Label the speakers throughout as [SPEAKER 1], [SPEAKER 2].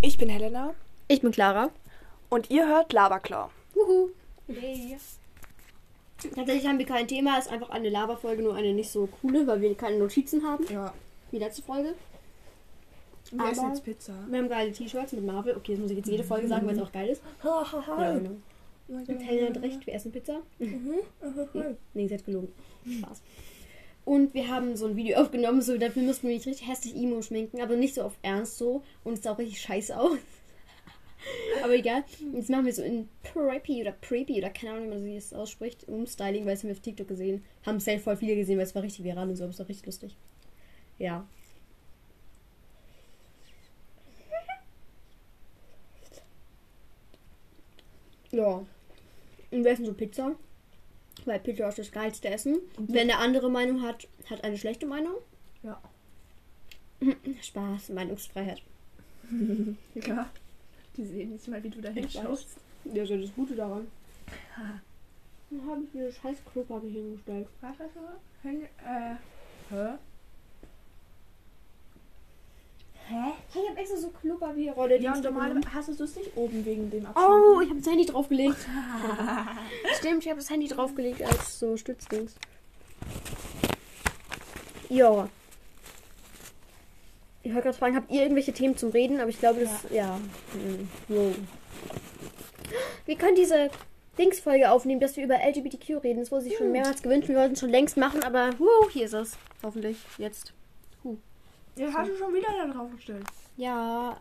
[SPEAKER 1] Ich bin Helena
[SPEAKER 2] Ich bin Clara.
[SPEAKER 1] und ihr hört Laberklau.
[SPEAKER 2] Wuhu. Yay. Tatsächlich haben wir kein Thema, ist einfach eine Laberfolge, nur eine nicht so coole, weil wir keine Notizen haben,
[SPEAKER 1] Ja.
[SPEAKER 2] wie letzte Folge.
[SPEAKER 1] Wir
[SPEAKER 2] Aber-
[SPEAKER 1] essen jetzt Pizza.
[SPEAKER 2] Wir haben geile T-Shirts mit Marvel. Okay, das muss ich jetzt jede Folge sagen, weil es auch geil ist. Ja, genau. Und Helena hat recht, wir essen Pizza. Nee, sie hat gelogen. Spaß. Und wir haben so ein Video aufgenommen, so dafür mussten wir nicht richtig hässlich Emo schminken, aber nicht so auf Ernst so. Und es sah auch richtig scheiße aus. aber egal. Jetzt machen wir so in Preppy oder Preppy oder keine Ahnung, wie man das ausspricht. Umstyling, weil es haben wir auf TikTok gesehen. Haben safe voll viele gesehen, weil es war richtig viral und so, aber es war richtig lustig. Ja. Ja. Und wir essen so Pizza. Weil Pizza ist das geilste Essen. Wer eine andere Meinung hat, hat eine schlechte Meinung.
[SPEAKER 1] Ja.
[SPEAKER 2] Spaß, Meinungsfreiheit.
[SPEAKER 1] Ja. Die sehen nicht mal, wie du da hinschaust.
[SPEAKER 2] Ja, so das Gute daran. Dann habe ich mir scheiß Klopapier hingestellt.
[SPEAKER 1] Was hast du? Hin, äh, hä? Hä?
[SPEAKER 2] Hey, ich habe extra so Klopapierrolle. die
[SPEAKER 1] Ja, und normal hast du es nicht oben wegen dem Abstand.
[SPEAKER 2] Oh, ich habe das Handy draufgelegt. Stimmt, ich habe das Handy draufgelegt als so Stützdings. Ja. Ich wollte gerade fragen, habt ihr irgendwelche Themen zum Reden? Aber ich glaube, das. Ja. Hm, wow. Wir können diese Dingsfolge aufnehmen, dass wir über LGBTQ reden. Das wurde sich schon mehrmals gewünscht. Wir wollten es schon längst machen, aber wow, hier ist es. Hoffentlich. Jetzt.
[SPEAKER 1] Ja, hast du schon wieder da drauf gestellt.
[SPEAKER 2] Ja.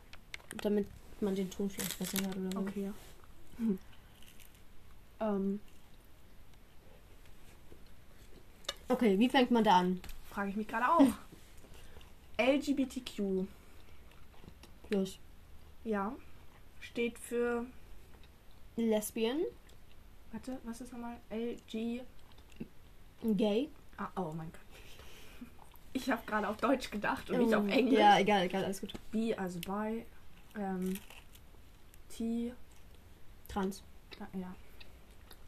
[SPEAKER 2] Damit man den Ton vielleicht besser hört oder so.
[SPEAKER 1] Okay, ja.
[SPEAKER 2] Ähm. Okay, wie fängt man da an?
[SPEAKER 1] Frage ich mich gerade auch. LGBTQ,
[SPEAKER 2] Plus.
[SPEAKER 1] ja, steht für,
[SPEAKER 2] Lesbian,
[SPEAKER 1] warte, was ist nochmal? LG,
[SPEAKER 2] Gay.
[SPEAKER 1] ah, oh mein Gott. Ich habe gerade auf Deutsch gedacht und nicht auf
[SPEAKER 2] Oh,
[SPEAKER 1] Englisch.
[SPEAKER 2] Ja, egal, egal, alles gut.
[SPEAKER 1] B, also bi, ähm, T,
[SPEAKER 2] Trans.
[SPEAKER 1] ja,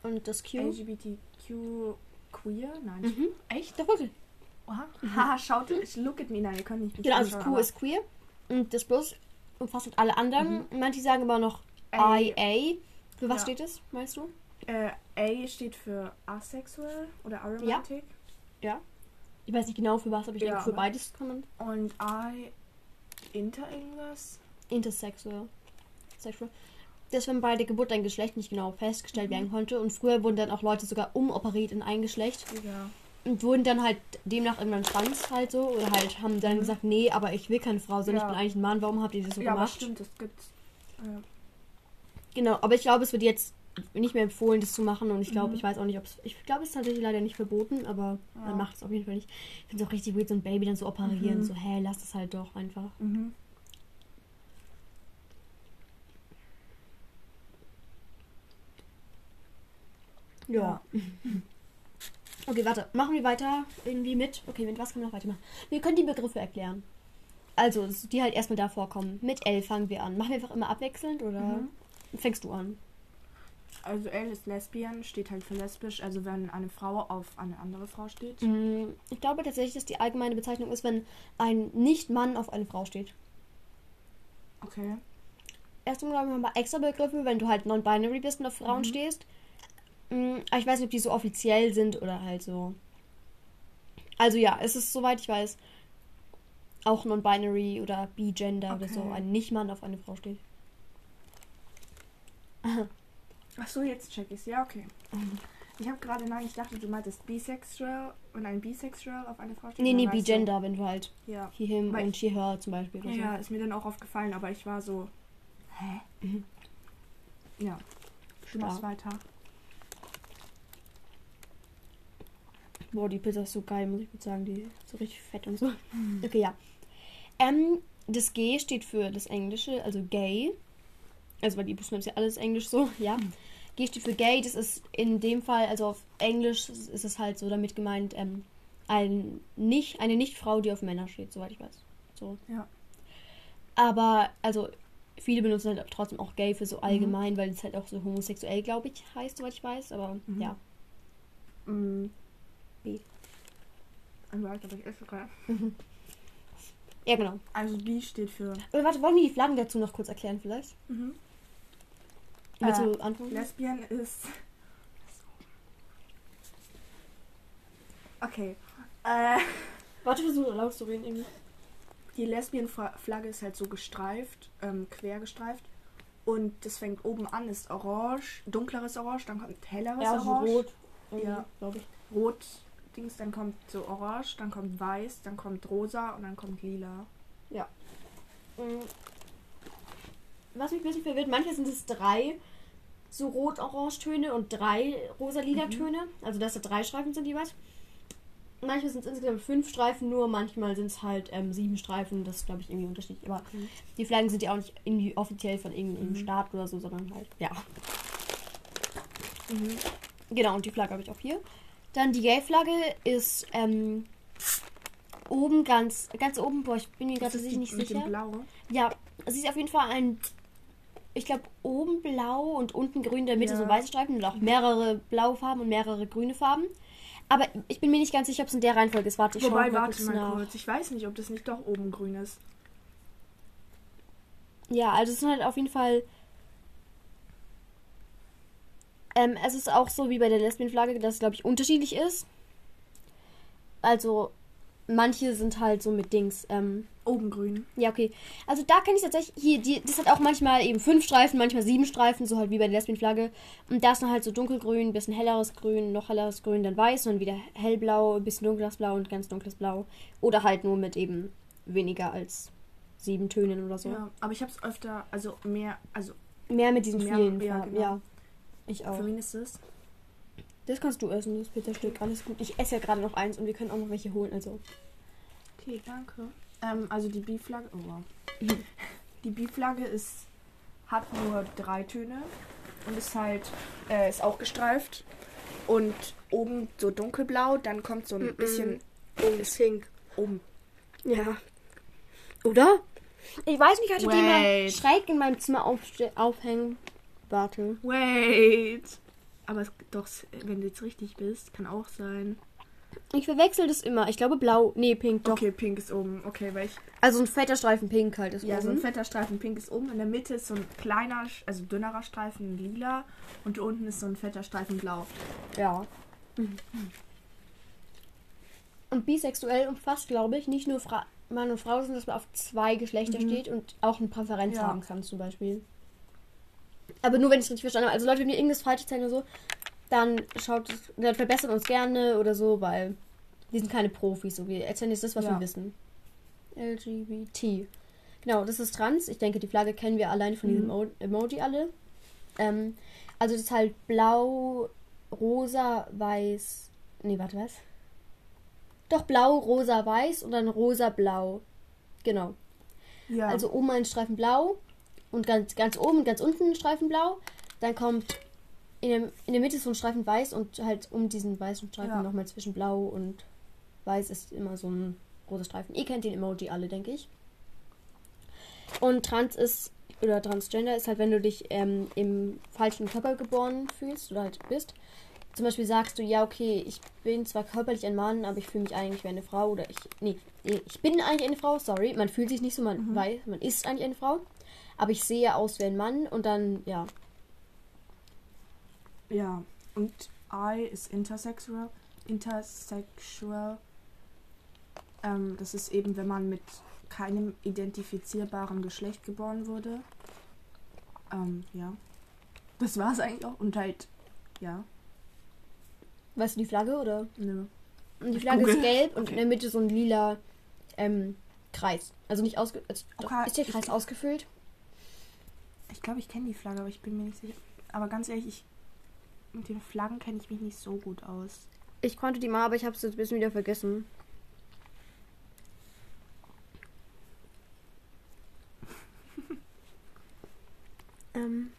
[SPEAKER 2] Und das Q.
[SPEAKER 1] LGBTQ queer? Nein.
[SPEAKER 2] Mhm.
[SPEAKER 1] Echt?
[SPEAKER 2] Doch wirklich.
[SPEAKER 1] Oha. Haha, schaut, look at me. Nein, ihr könnt nicht
[SPEAKER 2] Genau, also das Q ist queer. Und das Plus umfasst alle anderen. Manche sagen aber noch
[SPEAKER 1] A.
[SPEAKER 2] IA. Für was
[SPEAKER 1] Ja.
[SPEAKER 2] steht das, meinst du?
[SPEAKER 1] Äh, A steht für asexuell oder aromantic.
[SPEAKER 2] Ich weiß nicht genau für was, aber ich
[SPEAKER 1] Ja,
[SPEAKER 2] denke für beides kann man.
[SPEAKER 1] Und I inter irgendwas.
[SPEAKER 2] Intersexual. Sexual. Das, wenn bei der Geburt ein Geschlecht nicht genau festgestellt
[SPEAKER 1] Mhm.
[SPEAKER 2] werden konnte. Und früher wurden dann auch Leute sogar umoperiert in ein Geschlecht.
[SPEAKER 1] Ja.
[SPEAKER 2] Und wurden dann halt demnach irgendwann trans halt so. Oder halt haben dann gesagt, nee, aber ich will keine Frau sein, ich
[SPEAKER 1] Mhm. Ja.
[SPEAKER 2] bin eigentlich ein Mann, warum habt ihr das so
[SPEAKER 1] ja,
[SPEAKER 2] gemacht?
[SPEAKER 1] stimmt, das gibt's. Äh,
[SPEAKER 2] Genau, aber ich glaube, es wird jetzt nicht mehr empfohlen, das zu machen. Und ich glaube,
[SPEAKER 1] Mhm.
[SPEAKER 2] ich weiß auch nicht, ob es. Ich glaube, es ist tatsächlich leider nicht verboten, aber
[SPEAKER 1] Ja.
[SPEAKER 2] man macht es auf jeden Fall nicht. Ich finde es auch richtig weird, so ein Baby dann so operieren.
[SPEAKER 1] Mhm.
[SPEAKER 2] So, hä, lass es halt doch einfach.
[SPEAKER 1] mhm.
[SPEAKER 2] Ja. Okay, warte. Machen wir weiter irgendwie mit. Okay, mit was können wir noch weitermachen? Wir können die Begriffe erklären. Also, die halt erstmal da vorkommen. Mit L fangen wir an. Machen wir einfach immer abwechselnd oder
[SPEAKER 1] Mhm.
[SPEAKER 2] fängst du an?
[SPEAKER 1] Also L ist lesbian, steht halt für lesbisch, also wenn eine Frau auf eine andere Frau steht.
[SPEAKER 2] Mm, Ich glaube tatsächlich, dass die allgemeine Bezeichnung ist, wenn ein Nicht-Mann auf eine Frau steht.
[SPEAKER 1] Okay.
[SPEAKER 2] Erstmal glaube ich haben wir extra Begriffe, wenn du halt non-binary bist und auf Frauen
[SPEAKER 1] Mhm.
[SPEAKER 2] stehst. Mm, Aber ich weiß nicht, ob die so offiziell sind oder halt so. Also ja, es ist soweit ich weiß auch non-binary oder bi-gender oder so
[SPEAKER 1] Okay.
[SPEAKER 2] ein Nicht-Mann auf eine Frau steht.
[SPEAKER 1] Ach so, jetzt check ich's. Ja, okay. Ich habe gerade, nein, ich dachte, du meintest bisexuell und ein bisexuell auf eine Frau steht.
[SPEAKER 2] Nee, nee,
[SPEAKER 1] weißt du-
[SPEAKER 2] bi-gender, wenn du halt
[SPEAKER 1] Ja.
[SPEAKER 2] he, him
[SPEAKER 1] Weil
[SPEAKER 2] und she, her zum Beispiel
[SPEAKER 1] Ja, ist mir dann auch aufgefallen, aber ich war so. Hä?
[SPEAKER 2] Mhm.
[SPEAKER 1] Ja.
[SPEAKER 2] Ja.
[SPEAKER 1] machst weiter.
[SPEAKER 2] so. Boah, die Pizza ist so geil, muss ich gut sagen. Die ist so richtig fett und so. Okay, ja. Ähm, das G steht für das Englische, also gay. Also, weil die Buchstaben ist ja alles Englisch so, ja. G steht für gay, das ist in dem Fall, also auf Englisch ist es halt so damit gemeint, ähm, ein nicht, eine Nicht-Frau, die auf Männer steht, soweit ich weiß. So.
[SPEAKER 1] Ja.
[SPEAKER 2] Aber, also, viele benutzen halt trotzdem auch gay für so allgemein, weil es halt auch so homosexuell, glaube ich, heißt, soweit ich weiß. Aber
[SPEAKER 1] Mhm.
[SPEAKER 2] ja.
[SPEAKER 1] Mm.
[SPEAKER 2] B.
[SPEAKER 1] Wort, aber ich esse gerade.
[SPEAKER 2] Ja, genau.
[SPEAKER 1] Also B steht für.
[SPEAKER 2] Oder warte, wollen wir die Flaggen dazu noch kurz erklären vielleicht?
[SPEAKER 1] Mhm.
[SPEAKER 2] Willst
[SPEAKER 1] Äh,
[SPEAKER 2] du anfangen?
[SPEAKER 1] Lesbian ist. Okay. Äh,
[SPEAKER 2] Warte, versuch laut zu reden irgendwie.
[SPEAKER 1] die Lesbian-Flagge ist halt so gestreift, ähm, quer gestreift. Und das fängt oben an, ist orange, dunkleres Orange, dann kommt helleres
[SPEAKER 2] Ja, so
[SPEAKER 1] Orange.
[SPEAKER 2] rot.
[SPEAKER 1] Ja.
[SPEAKER 2] glaube ich.
[SPEAKER 1] Rot, Dings, dann kommt so orange, dann kommt weiß, dann kommt rosa und dann kommt lila.
[SPEAKER 2] Mm. Was mich ein bisschen verwirrt, manchmal sind es drei so rot-orange-Töne und drei rosa-lila Töne. Also dass da drei Streifen sind jeweils. Manchmal sind es insgesamt fünf Streifen nur, manchmal sind es halt ähm, sieben Streifen. Das ist, glaube ich, irgendwie unterschiedlich. Aber
[SPEAKER 1] Mhm.
[SPEAKER 2] die Flaggen sind ja auch nicht irgendwie offiziell von irgendeinem
[SPEAKER 1] Mhm.
[SPEAKER 2] Staat oder so, sondern halt, ja.
[SPEAKER 1] Mhm.
[SPEAKER 2] Genau, und die Flagge habe ich auch hier. Dann die Gay-Flagge ist ähm, oben ganz, ganz oben, boah, ich bin mir gerade nicht
[SPEAKER 1] mit
[SPEAKER 2] sicher.
[SPEAKER 1] dem Blau.
[SPEAKER 2] Ja, es ist auf jeden Fall ein, ich glaube, oben blau und unten grün, in der Mitte
[SPEAKER 1] Ja.
[SPEAKER 2] so weiße Streifen und auch mehrere blaue Farben und mehrere grüne Farben. Aber ich bin mir nicht ganz sicher, ob es in der Reihenfolge ist. Warte, ich schau
[SPEAKER 1] Wobei,
[SPEAKER 2] mal
[SPEAKER 1] warte
[SPEAKER 2] kurz
[SPEAKER 1] mal
[SPEAKER 2] nach.
[SPEAKER 1] kurz. Ich weiß nicht, ob das nicht doch oben grün ist.
[SPEAKER 2] Ja, also es sind halt auf jeden Fall. Ähm, es ist auch so wie bei der Lesbienflagge, dass es, glaube ich, unterschiedlich ist. Also, manche sind halt so mit Dings. Ähm,
[SPEAKER 1] Oben grün.
[SPEAKER 2] ja, okay. Also da kann ich tatsächlich. Hier, die, das hat auch manchmal eben fünf Streifen, manchmal sieben Streifen, so halt wie bei der Lesbienflagge. Und da ist dann halt so dunkelgrün, bisschen helleres Grün, noch helleres Grün, dann weiß und dann wieder hellblau, ein bisschen dunkles Blau und ganz dunkles Blau. Oder halt nur mit eben weniger als sieben Tönen oder so.
[SPEAKER 1] Ja, aber ich habe es öfter, also mehr, also
[SPEAKER 2] Mehr mit diesen
[SPEAKER 1] Mehr-
[SPEAKER 2] vielen
[SPEAKER 1] ja,
[SPEAKER 2] Farben.
[SPEAKER 1] genau.
[SPEAKER 2] Ja. Ich auch.
[SPEAKER 1] für wen ist das?
[SPEAKER 2] Das kannst du essen, das Pizzastück. Alles gut. Ich esse ja gerade noch eins und wir können auch noch welche holen. Also.
[SPEAKER 1] Okay, danke. Ähm, also die B-Flagge, oh wow. Die B-Flagge ist, hat nur drei Töne und ist halt, äh, ist auch gestreift. Und oben so dunkelblau, dann kommt so ein
[SPEAKER 2] Mhm.
[SPEAKER 1] bisschen
[SPEAKER 2] Ist pink.
[SPEAKER 1] oben.
[SPEAKER 2] Ja. Oder? Ich weiß nicht, hatte die mal schräg in meinem Zimmer aufhängen. Warte.
[SPEAKER 1] Wait. Aber es, doch, wenn du jetzt richtig bist, kann auch sein.
[SPEAKER 2] Ich verwechsel das immer. Ich glaube blau. Nee, pink doch.
[SPEAKER 1] Okay, pink ist oben. Okay, weil ich.
[SPEAKER 2] Also ein fetter Streifen pink halt ist
[SPEAKER 1] Ja, so ein
[SPEAKER 2] oben.
[SPEAKER 1] fetter Streifen pink ist oben. In der Mitte ist so ein kleiner, also dünnerer Streifen lila. Und unten ist so ein fetter Streifen blau.
[SPEAKER 2] Ja. Und bisexuell umfasst, glaube ich, nicht nur Fra Mann und Frau, sondern dass man auf zwei Geschlechter
[SPEAKER 1] Mhm.
[SPEAKER 2] steht und auch eine Präferenz
[SPEAKER 1] Ja.
[SPEAKER 2] haben kann, zum Beispiel. Aber nur, wenn ich es richtig verstanden habe. Also Leute, wenn wir irgendwas falsch erzählen oder so, dann schaut es, dann verbessert uns gerne oder so, weil wir sind keine Profis. So. Wir erzählen jetzt das, was
[SPEAKER 1] Ja.
[SPEAKER 2] wir wissen. LGBT. Genau, das ist trans. Ich denke, die Flagge kennen wir allein von diesem
[SPEAKER 1] Mhm.
[SPEAKER 2] Emo- Emoji alle. Ähm, also das ist halt blau, rosa, weiß. Nee, warte, was? Doch blau, rosa, weiß und dann rosa, blau. Genau.
[SPEAKER 1] Ja.
[SPEAKER 2] Also oben ein Streifen blau und ganz, ganz oben und ganz unten ein Streifen blau. Dann kommt in der, in der Mitte so ein Streifen weiß und halt um diesen weißen Streifen
[SPEAKER 1] Ja.
[SPEAKER 2] nochmal zwischen blau und weiß ist immer so ein roter Streifen. Ihr kennt den Emoji alle, denke ich. Und trans ist, oder transgender ist halt, wenn du dich ähm, im falschen Körper geboren fühlst oder halt bist. Zum Beispiel sagst du, ja, okay, ich bin zwar körperlich ein Mann, aber ich fühle mich eigentlich wie eine Frau oder ich, nee, nee, ich bin eigentlich eine Frau, sorry, man fühlt sich nicht so, man
[SPEAKER 1] Mhm.
[SPEAKER 2] weiß, man ist eigentlich eine Frau, aber ich sehe aus wie ein Mann und dann, ja,
[SPEAKER 1] Ja, und I ist intersexual. Intersexual. Ähm, das ist eben, wenn man mit keinem identifizierbaren Geschlecht geboren wurde. Ähm, ja. Das war's eigentlich auch. Und halt, ja.
[SPEAKER 2] weißt du die Flagge oder?
[SPEAKER 1] Nö.
[SPEAKER 2] Und die Flagge ist
[SPEAKER 1] google.
[SPEAKER 2] gelb und
[SPEAKER 1] Okay.
[SPEAKER 2] in der Mitte so ein lila ähm, Kreis. Also nicht ausge... Also,
[SPEAKER 1] Okay,
[SPEAKER 2] ist der
[SPEAKER 1] ich-
[SPEAKER 2] Kreis ausgefüllt?
[SPEAKER 1] Ich glaube, ich kenne die Flagge, aber ich bin mir nicht sicher. Aber ganz ehrlich, ich. Mit den Flaggen kenne ich mich nicht so gut aus.
[SPEAKER 2] Ich konnte die mal, aber ich habe es jetzt ein bisschen wieder vergessen. ähm.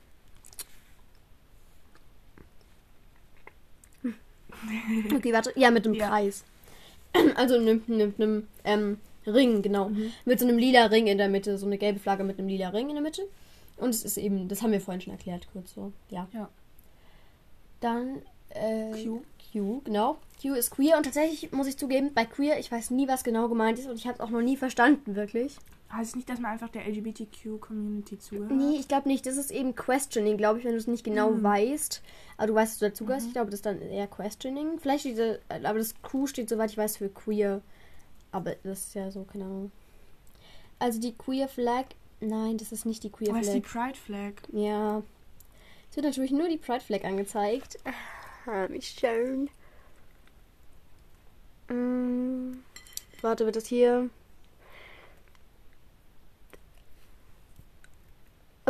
[SPEAKER 2] Okay, warte. Ja, mit dem
[SPEAKER 1] Ja.
[SPEAKER 2] Kreis. Also nimmt einem, einem ähm, Ring, genau.
[SPEAKER 1] Mhm.
[SPEAKER 2] Mit so einem lila Ring in der Mitte. So eine gelbe Flagge mit einem lila Ring in der Mitte. Und es ist eben, das haben wir vorhin schon erklärt, kurz so. Ja.
[SPEAKER 1] Ja.
[SPEAKER 2] Dann Äh, Q. Q, genau. Q ist queer und tatsächlich muss ich zugeben, bei queer, ich weiß nie, was genau gemeint ist und ich habe es auch noch nie verstanden, wirklich.
[SPEAKER 1] Heißt nicht, dass man einfach der LGBTQ-Community zuhört?
[SPEAKER 2] Nee, ich glaube nicht. Das ist eben Questioning, glaube ich, wenn du es nicht genau mhm. weißt. Aber du weißt, dass du dazugehörst. Mhm. Ich glaube, das ist dann eher Questioning. Vielleicht steht, aber das Q steht, soweit ich weiß, für queer. Aber das ist ja so, keine Ahnung. Also die Queer Flag. Nein, das ist nicht die Queer
[SPEAKER 1] Flag. Das ist die Pride Flag.
[SPEAKER 2] Ja. Es wird natürlich nur die Pride Flag angezeigt. Ah, wie schön. Hm. Warte, wird das hier.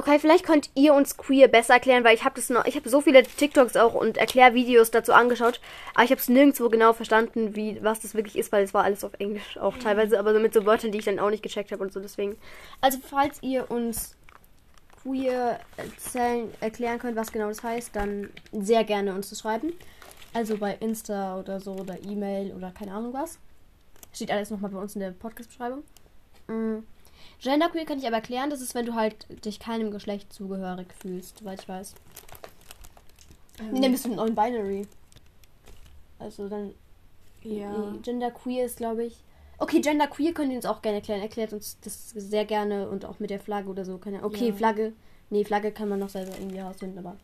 [SPEAKER 2] Okay, vielleicht könnt ihr uns queer besser erklären, weil ich habe das noch, ich habe so viele TikToks auch und Erklärvideos dazu angeschaut, aber ich habe es nirgendwo genau verstanden, wie was das wirklich ist, weil es war alles auf Englisch auch teilweise, aber so mit so Wörtern, die ich dann auch nicht gecheckt habe und so deswegen. Also falls ihr uns queer erzählen, erklären könnt, was genau das heißt, dann sehr gerne uns zu schreiben. Also bei Insta oder so oder E-Mail oder keine Ahnung was. Steht alles nochmal bei uns in der Podcast-Beschreibung. Mhm. Genderqueer kann ich aber erklären, das ist, wenn du halt dich keinem Geschlecht zugehörig fühlst, soweit ich weiß. Ähm. Nee, dann bist du non-binary. Also dann. Ja. Genderqueer ist, glaube ich. Okay, Genderqueer könnt ihr uns auch gerne erklären. Erklärt uns das sehr gerne und auch mit der Flagge oder so. Okay, ja. Flagge. Nee, Flagge kann man noch selber irgendwie herausfinden, aber.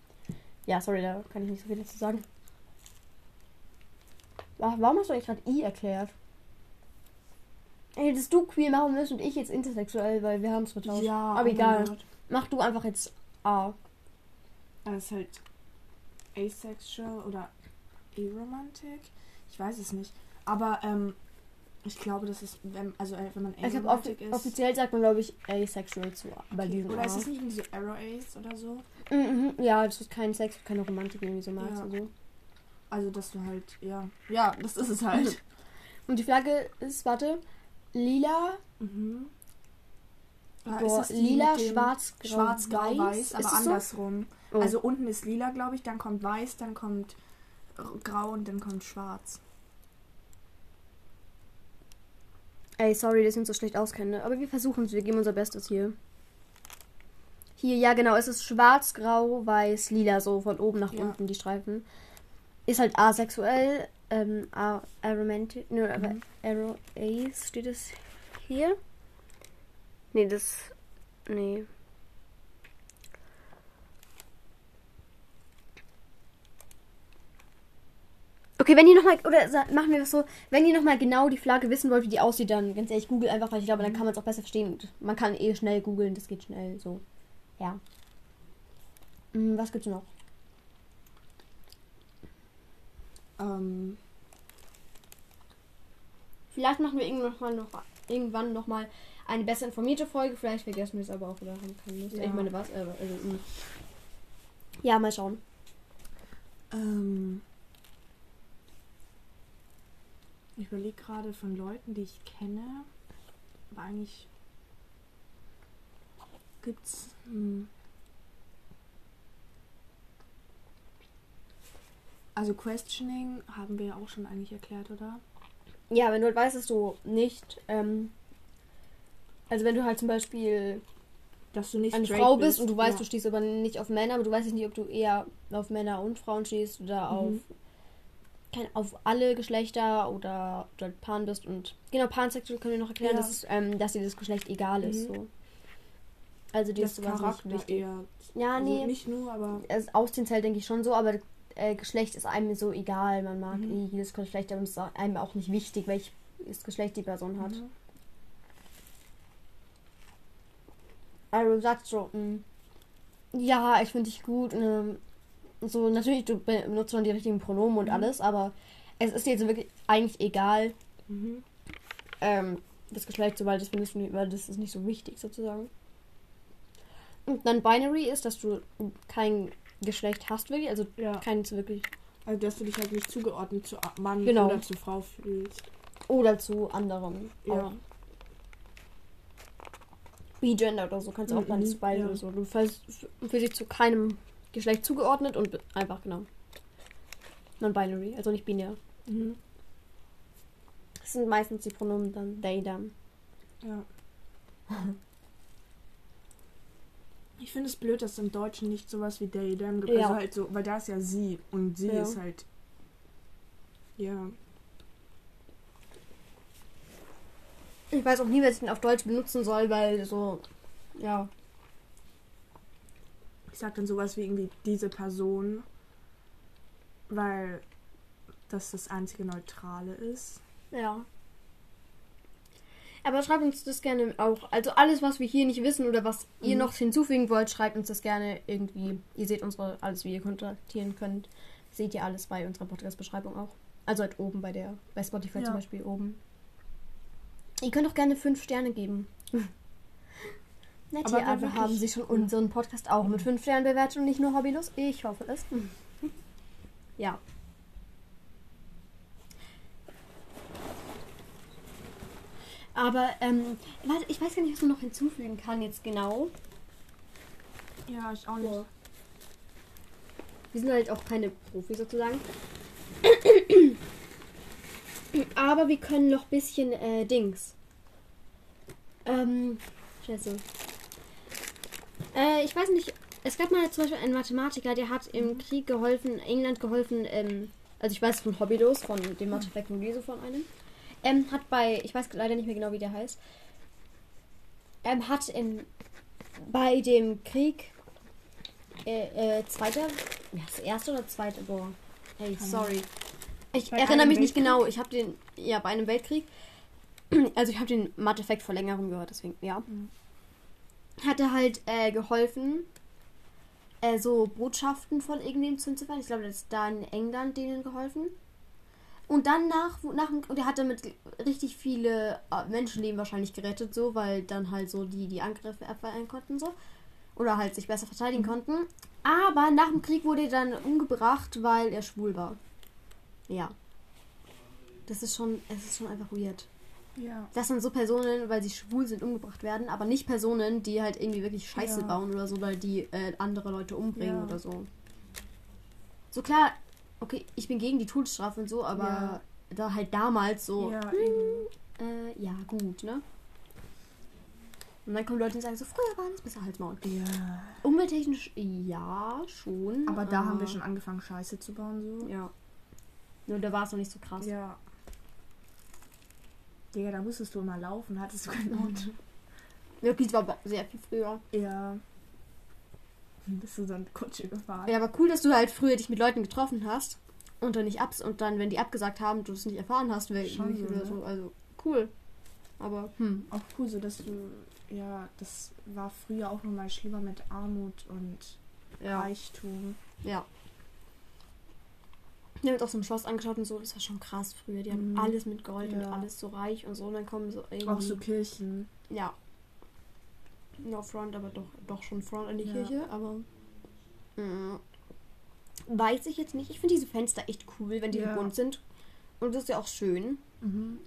[SPEAKER 2] Ja, sorry, da kann ich nicht so viel dazu sagen. Warum hast du eigentlich gerade I erklärt? Hättest du queer machen müssen und ich jetzt intersexuell, weil wir haben es vertauscht. Ja, aber egal. Mach du einfach jetzt A.
[SPEAKER 1] Das ist halt asexual oder aromantic. Ich weiß es nicht. Aber ähm, ich glaube, das ist, wenn, also äh, wenn man
[SPEAKER 2] aromantic ist. Offiziell sagt man, glaube ich, asexual zu.
[SPEAKER 1] Bei okay. Oder A. ist es nicht irgendwie so arrow ace oder so?
[SPEAKER 2] Mhm, ja, das ist kein Sex, keine Romantik irgendwie so magst. Ja. Also.
[SPEAKER 1] also, dass du halt, ja. Ja, das ist es halt.
[SPEAKER 2] und die Flagge ist, warte, lila. Mhm.
[SPEAKER 1] Ah, Boah, lila, schwarz, grau, schwarz, grau, weiß, weiß aber andersrum. So? Oh. Also unten ist lila, glaube ich, dann kommt weiß, dann kommt grau und dann kommt schwarz.
[SPEAKER 2] Ey, sorry, dass ich uns so schlecht auskenne, aber wir versuchen es, wir geben unser Bestes hier. Hier, ja genau, es ist schwarz, grau, weiß, lila, so von oben nach ja. unten die Streifen. Ist halt asexuell, ähm, Aromantic, ne, aber mhm. Arrow Ace steht es hier? Ne, das, nee. Okay, wenn ihr nochmal, oder machen wir das so, wenn ihr nochmal genau die Flagge wissen wollt, wie die aussieht, dann ganz ehrlich, google einfach, weil ich glaube, dann kann man es auch besser verstehen. Man kann eh schnell googeln, das geht schnell, so. Ja. Hm, was gibt's noch? Ähm, vielleicht machen wir irgendwann noch mal, noch, irgendwann noch mal eine besser informierte Folge. Vielleicht vergessen wir es aber auch wieder. Kann ja. Ich meine, was? Äh, hm. ja, mal schauen.
[SPEAKER 1] Ähm, ich überlege gerade von Leuten, die ich kenne, aber eigentlich gibt's. Hm, Also Questioning haben wir ja auch schon eigentlich erklärt, oder?
[SPEAKER 2] Ja, wenn du halt weißt, dass du nicht, ähm, also wenn du halt zum Beispiel
[SPEAKER 1] dass du nicht
[SPEAKER 2] eine Frau bist, bist und du weißt, ja. du stehst aber nicht auf Männer, aber du weißt nicht, ob du eher auf Männer und Frauen stehst oder mhm. auf kein, auf alle Geschlechter oder du halt Pan bist und genau pansexuell können wir noch erklären, ja. dass, ähm, dass dir das Geschlecht egal ist. Mhm. So. Also dir ist sowas nicht wichtig. Eher, ja, also nee.
[SPEAKER 1] Nicht nur, aber.
[SPEAKER 2] Das Ausziehen zählt, denke ich, schon so, aber äh, Geschlecht ist einem so egal. Man mag mhm. jedes Geschlecht, aber es ist einem auch nicht wichtig, welches Geschlecht die Person hat. Mhm. Also du sagst so, mh, mm, ja, ich finde dich gut. Ne, so, natürlich, du benutzt schon die richtigen Pronomen und mhm. alles, aber es ist dir jetzt wirklich eigentlich egal. Mhm. Ähm, das Geschlecht, so, weil das findest du, weil das ist nicht so wichtig sozusagen. Und dann Binary ist, dass du kein Geschlecht hast, wirklich. Also ja. keins wirklich.
[SPEAKER 1] Also, dass du dich halt nicht zugeordnet zu Mann genau. oder zu Frau fühlst.
[SPEAKER 2] Oder zu anderem. Ja. Auch. Gender oder so kannst du mhm. auch mal beide ja. so. Du fühlst, dich zu keinem Geschlecht zugeordnet und einfach genau. Non-binary, also nicht binär. Mhm. Das sind meistens die Pronomen dann they, them.
[SPEAKER 1] Ja. Ich finde es blöd, dass im Deutschen nicht sowas wie They, Them gibt. Ja. Also halt so, weil da ist ja sie und sie ja. ist halt. Ja.
[SPEAKER 2] Ich weiß auch nie, was ich den auf Deutsch benutzen soll, weil so. Ja.
[SPEAKER 1] Ich sag dann sowas wie irgendwie diese Person, weil das das einzige Neutrale ist.
[SPEAKER 2] Ja. Aber schreibt uns das gerne auch. Also alles, was wir hier nicht wissen oder was mhm. ihr noch hinzufügen wollt, schreibt uns das gerne irgendwie. Ihr seht unsere, alles, wie ihr kontaktieren könnt. Seht ihr alles bei unserer Podcast-Beschreibung auch. Also halt oben bei der, bei Spotify ja. zum Beispiel oben. Ihr könnt auch gerne fünf Sterne geben. Nett, aber wir haben sie schon unseren Podcast auch mit fünf Sternen bewertet und nicht nur hobbylos. Ich hoffe es. ja. Aber ähm, warte, ich weiß gar nicht, was man noch hinzufügen kann jetzt genau.
[SPEAKER 1] Ja, ich auch nicht. So.
[SPEAKER 2] Wir sind halt auch keine Profis sozusagen. Aber wir können noch ein bisschen äh, Dings. Ähm, scheiße. Äh, ich weiß nicht, es gab mal zum Beispiel einen Mathematiker, der hat im Krieg geholfen, England geholfen, ähm, also ich weiß von Hobbylos, von dem Mathefekt Leso von einem. Ähm, hat bei, ich weiß leider nicht mehr genau, wie der heißt, ähm, hat in, bei dem Krieg, äh, äh, zweiter, ja, das erste oder zweite, boah, hey, sorry. Ich bei erinnere mich nicht genau, ich habe den, ja, bei einem Weltkrieg, also ich habe den Matheffekt Verlängerung gehört, deswegen, ja. Mhm. Hat er halt äh, geholfen, äh, so Botschaften von irgendwem zu entziffern. Ich glaube, das ist da in England denen geholfen. Und dann nach, nach und er hat damit richtig viele äh, Menschenleben wahrscheinlich gerettet, so, weil dann halt so die die Angriffe abwehren konnten, so. Oder halt sich besser verteidigen mhm. konnten. Aber nach dem Krieg wurde er dann umgebracht, weil er schwul war. Ja. Das ist schon, es ist schon einfach weird. Ja. Dass dann so Personen, weil sie schwul sind, umgebracht werden, aber nicht Personen, die halt irgendwie wirklich Scheiße ja. bauen oder so, oder die äh, andere Leute umbringen ja. oder so. So klar, okay, ich bin gegen die Todesstrafe und so, aber ja. da halt damals so. Ja, hm, äh, ja, gut, ne? Und dann kommen Leute und sagen so, früher war alles besser als Maul. Ja. Umwelttechnisch, ja, schon.
[SPEAKER 1] Aber da haben wir schon angefangen, Scheiße zu bauen, so.
[SPEAKER 2] Ja. Nur da war es noch nicht so krass.
[SPEAKER 1] Ja. Digga, da musstest du immer laufen, hattest du kein Auto.
[SPEAKER 2] Ja, das war sehr viel früher.
[SPEAKER 1] Ja bist du dann Kutsche gefahren.
[SPEAKER 2] Ja, aber cool, dass du halt früher dich mit Leuten getroffen hast und dann nicht abs und dann, wenn die abgesagt haben, du es nicht erfahren hast, wer so, oder ne? so. Also cool. Aber
[SPEAKER 1] hm. Auch cool, so dass du ja, das war früher auch nochmal schlimmer mit Armut und ja. Reichtum.
[SPEAKER 2] Ja. Ich habe auch so ein Schloss angeschaut und so, das war schon krass früher. Die haben mhm. alles mit Gold ja. und alles so reich und so. Und dann kommen so
[SPEAKER 1] irgendwie. Auch so Kirchen.
[SPEAKER 2] Ja, No Front, aber doch, doch schon Front an die ja. Kirche, aber. Mh, weiß ich jetzt nicht. Ich finde diese Fenster echt cool, wenn die ja. bunt sind. Und das ist ja auch schön.
[SPEAKER 1] Mhm.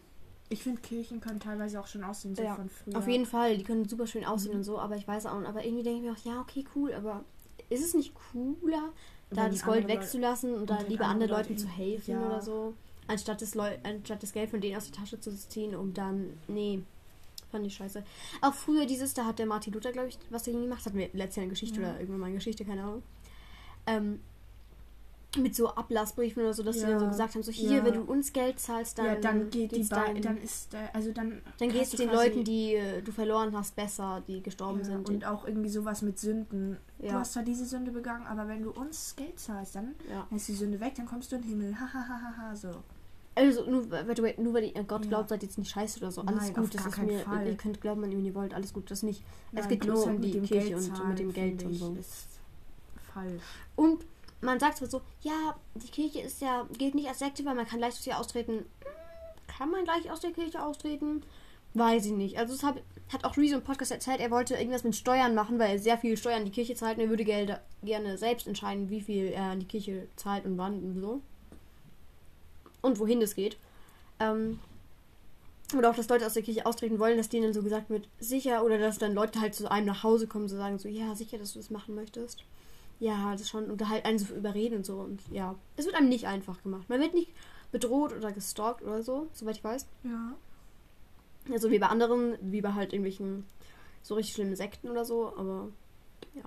[SPEAKER 1] Ich finde, Kirchen können teilweise auch schon aussehen, so ja, von früher.
[SPEAKER 2] Auf jeden Fall, die können super schön aussehen mhm. und so, aber ich weiß auch, aber irgendwie denke ich mir auch, ja, okay, cool, aber ist es nicht cooler, da das Gold wegzulassen und, und da lieber anderen Leuten zu helfen ja. oder so, anstatt das, anstatt das Geld von denen aus der Tasche zu ziehen, um dann, nee, Fand ich scheiße. Auch früher dieses, da hat der Martin Luther, glaube ich, was er gemacht hat. Hatten wir letztes Jahr eine Geschichte ja. oder irgendwann mal eine Geschichte, keine Ahnung. Ähm, mit so Ablassbriefen oder so, dass ja. sie dann so gesagt haben, so hier, ja. wenn du uns Geld zahlst, dann, ja,
[SPEAKER 1] dann geht die dein, dann ist äh, also dann
[SPEAKER 2] dann geht es den Leuten, die äh, du verloren hast, besser, die gestorben
[SPEAKER 1] ja,
[SPEAKER 2] sind
[SPEAKER 1] und auch irgendwie sowas mit Sünden. Du hast zwar diese Sünde begangen, aber wenn du uns Geld zahlst, dann ist die Sünde weg, dann kommst du in den Himmel. Hahaha so.
[SPEAKER 2] Also, nur, nur weil ihr an Gott glaubt, seid jetzt nicht scheiße oder so. Alles Nein, gut, das ist mir. Fall. Ihr könnt glauben, an ihr wollt, alles gut, das nicht. Nein, es geht nur um die Kirche und mit dem Geld und so. Ist falsch. Und man sagt zwar so, ja, die Kirche ist ja, gilt nicht als Sekte, weil man kann leicht aus ihr austreten. Kann man gleich aus der Kirche austreten? Weiß ich nicht. Also, es hat, hat auch Rezo im Podcast erzählt, er wollte irgendwas mit Steuern machen, weil er sehr viel Steuern an die Kirche zahlt und er würde gerne selbst entscheiden, wie viel er an die Kirche zahlt und wann und so und wohin das geht. Ähm, oder auch, dass Leute aus der Kirche austreten wollen, dass denen so gesagt wird, sicher, oder dass dann Leute halt zu einem nach Hause kommen, so sagen, so, ja, sicher, dass du das machen möchtest. Ja, das schon, und halt einen so überreden und so. Und ja, es wird einem nicht einfach gemacht. Man wird nicht bedroht oder gestalkt oder so, soweit ich weiß.
[SPEAKER 1] Ja.
[SPEAKER 2] Also wie bei anderen, wie bei halt irgendwelchen so richtig schlimmen Sekten oder so, aber Ja.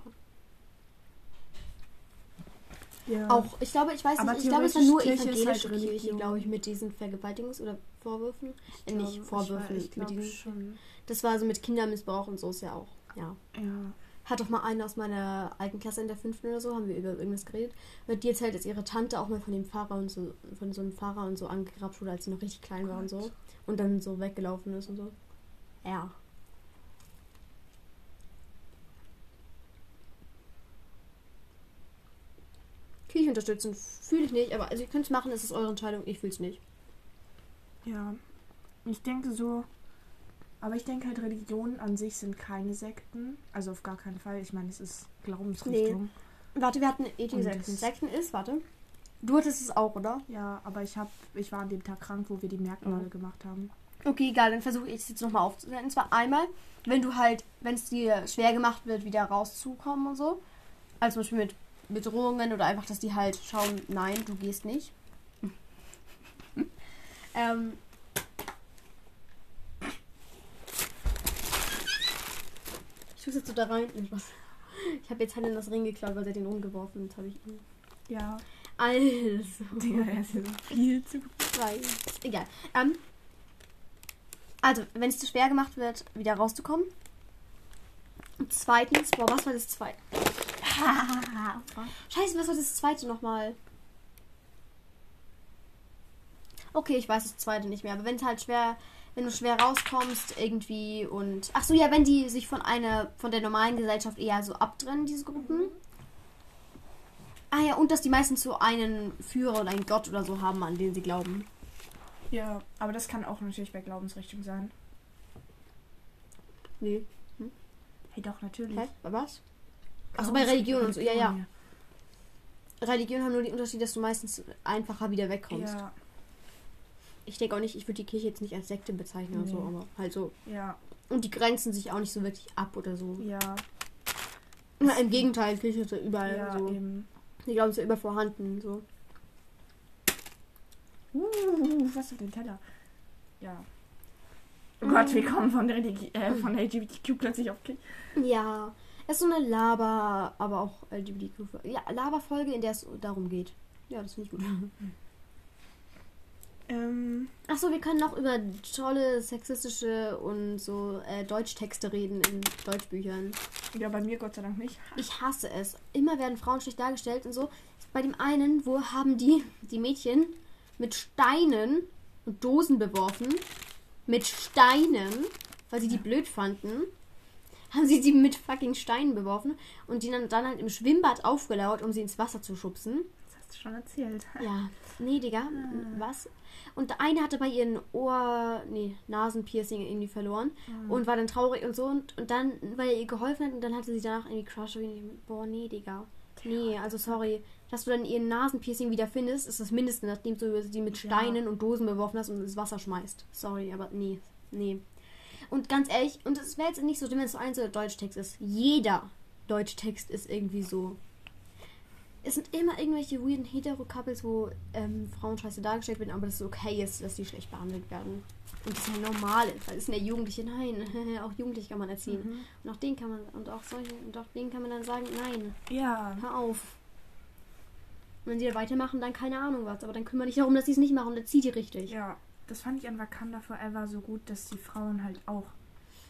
[SPEAKER 2] Ja. Auch, ich glaube, ich weiß nicht, ich glaube, es war nur evangelische halt Kirche, glaube ich, mit diesen Vergewaltigungs- oder Vorwürfen. Äh, nicht Vorwürfen, ich mit diesen, schon. Das war so mit Kindermissbrauch und so ist ja auch, ja.
[SPEAKER 1] Ja.
[SPEAKER 2] Hat doch mal eine aus meiner alten Klasse in der fünften oder so, haben wir über irgendwas geredet. Und die erzählt, dass ihre Tante auch mal von dem Fahrer und so, von so einem Fahrer und so angegrabt wurde, als sie noch richtig klein war und so. Und dann so weggelaufen ist und so. Ja. Kirche unterstützen fühle ich nicht, aber also ihr könnt es machen, es ist eure Entscheidung, ich fühle es nicht.
[SPEAKER 1] Ja, ich denke so, aber ich denke halt, Religionen an sich sind keine Sekten, also auf gar keinen Fall. Ich meine, es ist Glaubensrichtung.
[SPEAKER 2] Nee. Warte, wir hatten die Sekten. Sekten ist, warte. Du hattest es auch, oder?
[SPEAKER 1] Ja, aber ich habe, ich war an dem Tag krank, wo wir die Merkmale oh. gemacht haben.
[SPEAKER 2] Okay, egal, dann versuche ich es jetzt nochmal aufzunehmen. Und zwar einmal, wenn du halt, wenn es dir schwer gemacht wird, wieder rauszukommen und so. Also zum Beispiel mit Bedrohungen oder einfach, dass die halt schauen, nein, du gehst nicht. ähm, ich tue jetzt so da rein. Ich habe jetzt Helen das Ring geklaut, weil sie den umgeworfen Jetzt habe ich ihn.
[SPEAKER 1] Ja.
[SPEAKER 2] Also.
[SPEAKER 1] Digga, er ist ja so viel zu
[SPEAKER 2] frei. Egal. Ähm, also, wenn es zu schwer gemacht wird, wieder rauszukommen. Und zweitens, boah, was war das zweite? Scheiße, was war das zweite nochmal? Okay, ich weiß das zweite nicht mehr. Aber wenn es halt schwer, wenn du schwer rauskommst irgendwie und ach so ja, wenn die sich von einer von der normalen Gesellschaft eher so abtrennen, diese Gruppen. Mhm. Ah ja, und dass die meistens so einen Führer oder einen Gott oder so haben, an den sie glauben.
[SPEAKER 1] Ja, aber das kann auch natürlich bei Glaubensrichtung sein.
[SPEAKER 2] Nee.
[SPEAKER 1] Hm? Hey, doch, natürlich.
[SPEAKER 2] Hä? Was? Achso, bei Religion und so, ja, ja. Religion haben nur den Unterschied, dass du meistens einfacher wieder wegkommst. Ja. Ich denke auch nicht, ich würde die Kirche jetzt nicht als Sekte bezeichnen nee. oder so, aber halt so.
[SPEAKER 1] Ja.
[SPEAKER 2] Und die grenzen sich auch nicht so wirklich ab oder so.
[SPEAKER 1] Ja.
[SPEAKER 2] Na, Im Gegenteil, Kirche ist ja überall
[SPEAKER 1] ja,
[SPEAKER 2] so.
[SPEAKER 1] Eben.
[SPEAKER 2] Die glauben es ja über vorhanden, so.
[SPEAKER 1] Uh, was für den Teller? Ja. Oh Gott, wir kommen von, Religi äh, von LGBTQ plötzlich auf Kirche.
[SPEAKER 2] Ja. Es ist so eine Laber, aber auch LGBTQ. Ja, Laber-Folge, in der es darum geht. Ja, das finde ich gut.
[SPEAKER 1] Ähm.
[SPEAKER 2] Achso, wir können noch über tolle sexistische und so äh, Deutschtexte reden in Deutschbüchern.
[SPEAKER 1] Ja, bei mir Gott sei Dank nicht.
[SPEAKER 2] Ich hasse es. Immer werden Frauen schlecht dargestellt und so. Bei dem einen, wo haben die, die Mädchen mit Steinen und Dosen beworfen. Mit Steinen, weil sie die blöd fanden haben sie sie mit fucking Steinen beworfen und die dann, dann halt im Schwimmbad aufgelauert, um sie ins Wasser zu schubsen.
[SPEAKER 1] Das hast du schon erzählt.
[SPEAKER 2] Ja. Nee, Digga. Ah. Was? Und der eine hatte bei ihren Ohr, nee, Nasenpiercing irgendwie verloren ah. und war dann traurig und so. Und, und dann, weil er ihr geholfen hat, und dann hatte sie danach irgendwie Crush. Und boah, nee, Digga. Nee, also sorry. Dass du dann ihren Nasenpiercing wieder findest, ist das Mindeste, nachdem du sie mit Steinen ja. und Dosen beworfen hast und ins Wasser schmeißt. Sorry, aber nee. Nee. Und ganz ehrlich, und es wäre jetzt nicht so, wenn es so ein so Deutschtext ist. Jeder Deutschtext ist irgendwie so. Es sind immer irgendwelche weirden Hetero-Couples, wo ähm, Frauen scheiße dargestellt werden, aber das okay ist, dass sie schlecht behandelt werden. Und das ist ja normal ist, weil es sind ja Jugendliche. Nein, auch Jugendliche kann man erziehen. Mhm. Und auch den kann man, und auch solche, und auch denen kann man dann sagen, nein.
[SPEAKER 1] Ja.
[SPEAKER 2] Hör auf. Und wenn sie da weitermachen, dann keine Ahnung was. Aber dann kümmere dich darum, dass sie es nicht machen. Dann zieht die richtig.
[SPEAKER 1] Ja das fand ich an Wakanda Forever so gut, dass die Frauen halt auch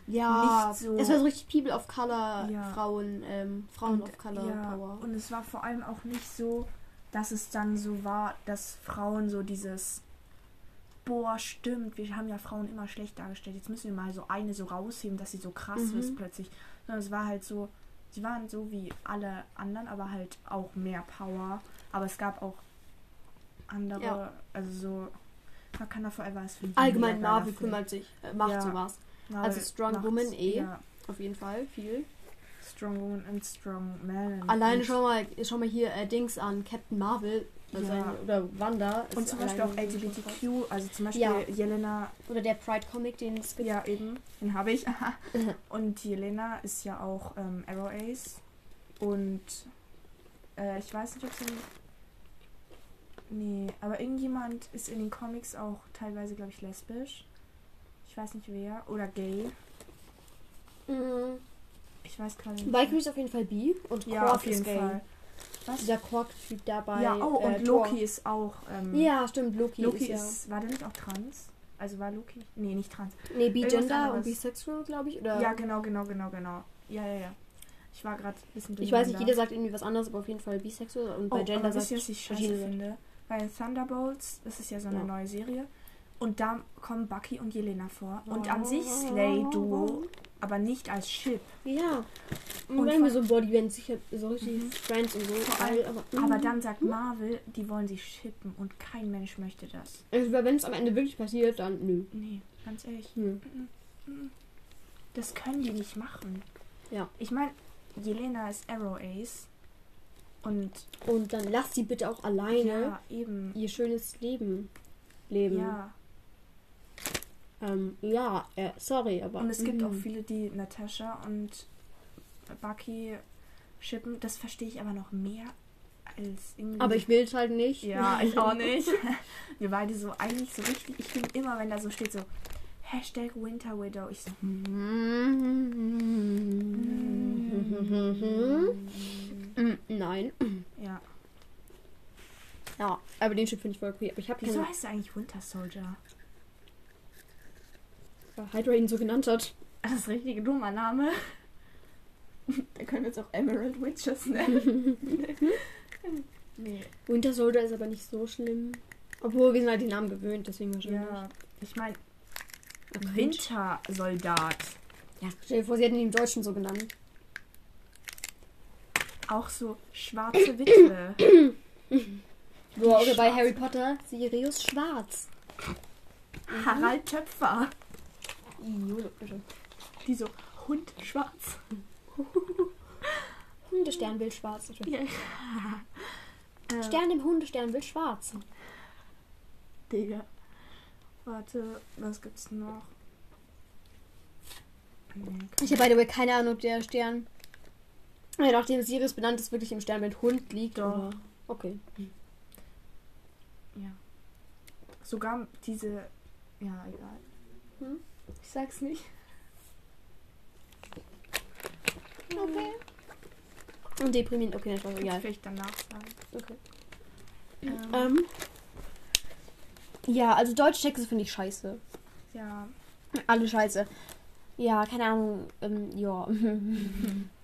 [SPEAKER 2] ja, nicht so. Es war so richtig People of Color ja. Frauen, ähm, Frauen und, of Color
[SPEAKER 1] ja, Power. Und es war vor allem auch nicht so, dass es dann so war, dass Frauen so dieses Boah, stimmt, wir haben ja Frauen immer schlecht dargestellt. Jetzt müssen wir mal so eine so rausheben, dass sie so krass mhm. ist plötzlich. Sondern es war halt so, sie waren so wie alle anderen, aber halt auch mehr Power. Aber es gab auch andere, ja. also so Wakanda Forever ist
[SPEAKER 2] für Allgemein Marvel kümmert sich, äh, macht ja. sowas. Marvel also Strong Woman eh. Ja. Auf jeden Fall, viel.
[SPEAKER 1] Strong Woman und Strong Man.
[SPEAKER 2] Alleine schau mal, schau mal hier äh, Dings an, Captain Marvel. Also ja. ein, oder Wanda.
[SPEAKER 1] Und zum Beispiel auch LGBTQ, also zum Beispiel ja. Jelena.
[SPEAKER 2] Oder der Pride Comic, den es
[SPEAKER 1] gibt. Ja, eben. Den habe ich. und Jelena ist ja auch ähm, Arrow Ace. Und äh, ich weiß nicht, ob sie Nee, aber irgendjemand ist in den Comics auch teilweise, glaube ich, lesbisch. Ich weiß nicht wer. Oder gay.
[SPEAKER 2] Mhm.
[SPEAKER 1] Ich weiß gerade nicht.
[SPEAKER 2] Valkyrie ist auf jeden Fall bi und
[SPEAKER 1] Ja,
[SPEAKER 2] Quark
[SPEAKER 1] auf jeden
[SPEAKER 2] ist gay.
[SPEAKER 1] Fall. Was?
[SPEAKER 2] Dieser Quark-Typ dabei.
[SPEAKER 1] ja, oh, und
[SPEAKER 2] äh,
[SPEAKER 1] Loki
[SPEAKER 2] Thor.
[SPEAKER 1] ist auch. Ähm,
[SPEAKER 2] Ja, stimmt, Loki,
[SPEAKER 1] Loki
[SPEAKER 2] ist,
[SPEAKER 1] ist. War der nicht auch trans? Also war Loki? Nee, nicht trans.
[SPEAKER 2] ja. Nee, bi-gender und bisexual, glaube ich. Oder
[SPEAKER 1] Ja, genau, genau, genau, genau. Ja, ja, ja. Ich war gerade ein bisschen
[SPEAKER 2] Ich weiß nicht, jeder sagt irgendwie was anderes, aber auf jeden Fall bisexual. Und bei
[SPEAKER 1] oh,
[SPEAKER 2] Gender sagt
[SPEAKER 1] ich scheiße finde? Bei Thunderbolts, das ist ja so eine
[SPEAKER 2] Ja.
[SPEAKER 1] neue Serie. Und da kommen Bucky und Jelena vor. Und
[SPEAKER 2] Oh.
[SPEAKER 1] an sich Slay-Duo, aber nicht als Ship.
[SPEAKER 2] Ja. Und
[SPEAKER 1] Und
[SPEAKER 2] wenn wir so Bodybands, sicher so richtig
[SPEAKER 1] Mhm.
[SPEAKER 2] Friends und so.
[SPEAKER 1] Vor allem-
[SPEAKER 2] aber,
[SPEAKER 1] Aber
[SPEAKER 2] mhm.
[SPEAKER 1] dann sagt Marvel, die wollen sich shippen und kein Mensch möchte das.
[SPEAKER 2] Also, wenn es am Ende wirklich passiert, dann nö.
[SPEAKER 1] Nee, ganz ehrlich.
[SPEAKER 2] Hm.
[SPEAKER 1] Das können die nicht machen.
[SPEAKER 2] Ja.
[SPEAKER 1] Ich meine, Jelena ist Arrow Ace. Und
[SPEAKER 2] Und dann lass sie bitte auch alleine
[SPEAKER 1] ja,
[SPEAKER 2] ihr schönes Leben leben.
[SPEAKER 1] Ja.
[SPEAKER 2] Ähm, ja, äh, sorry, aber.
[SPEAKER 1] Und es gibt
[SPEAKER 2] mhm.
[SPEAKER 1] auch viele, die Natascha und Bucky shippen. Das verstehe ich aber noch mehr als irgendwie.
[SPEAKER 2] Aber ich will es halt nicht.
[SPEAKER 1] Ja, ich auch nicht. Wir beide so eigentlich so richtig. Ich finde immer, wenn da so steht, so Hashtag Winter Widow. Ich so.
[SPEAKER 2] Mm, Nein.
[SPEAKER 1] Ja.
[SPEAKER 2] Ja, aber den Chip finde ich voll okay. Aber ich habe
[SPEAKER 1] Wieso
[SPEAKER 2] keine
[SPEAKER 1] heißt er eigentlich Winter Soldier?
[SPEAKER 2] weil Hydra ihn so genannt hat.
[SPEAKER 1] Das ist richtige dummer Name. Da können wir jetzt auch Emerald Witches nennen. nee.
[SPEAKER 2] Winter Soldier ist aber nicht so schlimm. Obwohl wir sind halt den Namen gewöhnt, deswegen wahrscheinlich.
[SPEAKER 1] Ja, ich meine. Wintersoldat.
[SPEAKER 2] Ja, stell dir vor, sie hätten ihn im Deutschen so genannt.
[SPEAKER 1] Auch so schwarze Witwe.
[SPEAKER 2] Boah, oder bei. Harry Potter Sirius Schwarz.
[SPEAKER 1] Harald Töpfer.
[SPEAKER 2] Jolo, bitte.
[SPEAKER 1] Die so Hund schwarz.
[SPEAKER 2] Hundestern will schwarz.
[SPEAKER 1] Ja.
[SPEAKER 2] Stern im Hundestern will schwarz.
[SPEAKER 1] Digga. Warte, was gibt's noch?
[SPEAKER 2] Ich habe by the way keine Ahnung, ob der Stern, ja, nachdem Sirius benannt ist, wirklich im Sternbild Hund liegt.
[SPEAKER 1] Doch.
[SPEAKER 2] Oder? Okay.
[SPEAKER 1] ja. Sogar diese. Ja, egal.
[SPEAKER 2] Hm?
[SPEAKER 1] Ich sag's nicht.
[SPEAKER 2] Okay. Und deprimierend, okay, das war egal.
[SPEAKER 1] Vielleicht danach sagen.
[SPEAKER 2] Okay.
[SPEAKER 1] Ähm,
[SPEAKER 2] Ähm, ja, also deutsche Texte finde ich scheiße.
[SPEAKER 1] ja.
[SPEAKER 2] Alle scheiße. Ja, keine Ahnung. Ähm, ja.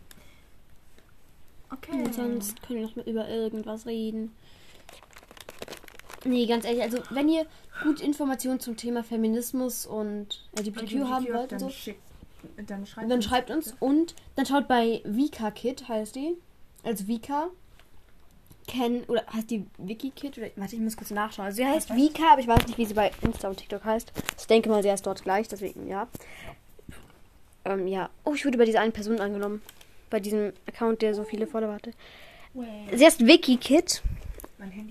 [SPEAKER 1] Okay.
[SPEAKER 2] Und sonst können wir noch mal über irgendwas reden. Nee, ganz ehrlich, also wenn ihr gut Informationen zum Thema Feminismus und LGBTQ
[SPEAKER 1] ein
[SPEAKER 2] haben wollt und
[SPEAKER 1] dann
[SPEAKER 2] so,
[SPEAKER 1] schickt, dann schreibt
[SPEAKER 2] dann schreibt uns und dann schaut bei Vika Kid, heißt die. Also Vika. Ken, oder heißt die Wiki Kid? Oder, warte, ich muss kurz nachschauen. Also sie heißt? Vika, aber ich weiß nicht, wie sie bei Insta und TikTok heißt. Ich denke mal, sie heißt dort gleich, deswegen ja. Ähm, ja. Oh, ich wurde bei dieser einen Person angenommen. Bei diesem Account, der so viele Follower hatte. Sie heißt Wiki Kid.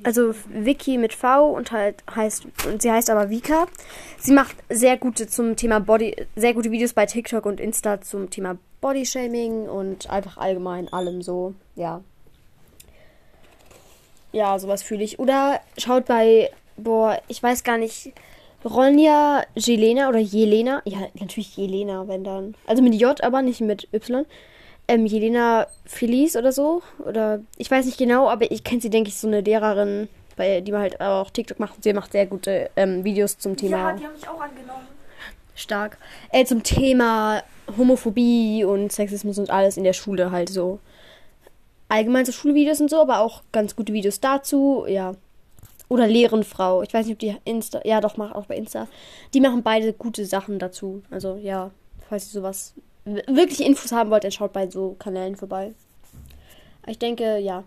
[SPEAKER 2] Also Vicky mit V und halt heißt und sie heißt aber Vika. Sie macht sehr gute zum Thema Body, sehr gute Videos bei TikTok und Insta zum Thema Bodyshaming und einfach allgemein allem so, ja. Ja, sowas fühle ich. Oder schaut bei, boah, ich weiß gar nicht, Ronja Jelena oder Jelena. Ja, natürlich Jelena, wenn dann. Also mit J, aber nicht mit Y. Ähm, Jelena Felice oder so. Oder ich weiß nicht genau, aber ich kenne sie, denke ich, so eine Lehrerin, bei, die man halt auch TikTok macht. Sie macht sehr gute ähm, Videos zum Thema
[SPEAKER 1] Ja, die haben mich auch angenommen.
[SPEAKER 2] stark. Äh, zum Thema Homophobie und Sexismus und alles in der Schule halt so. Allgemein so Schulvideos und so, aber auch ganz gute Videos dazu, ja. Oder Lehrenfrau. Ich weiß nicht, ob die Insta. Ja, doch, macht auch bei Insta. Die machen beide gute Sachen dazu. Also, ja, falls ihr sowas wirklich Infos haben wollt, dann schaut bei so Kanälen vorbei. Ich denke, ja.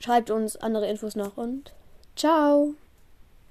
[SPEAKER 2] Schreibt uns andere Infos noch und ciao.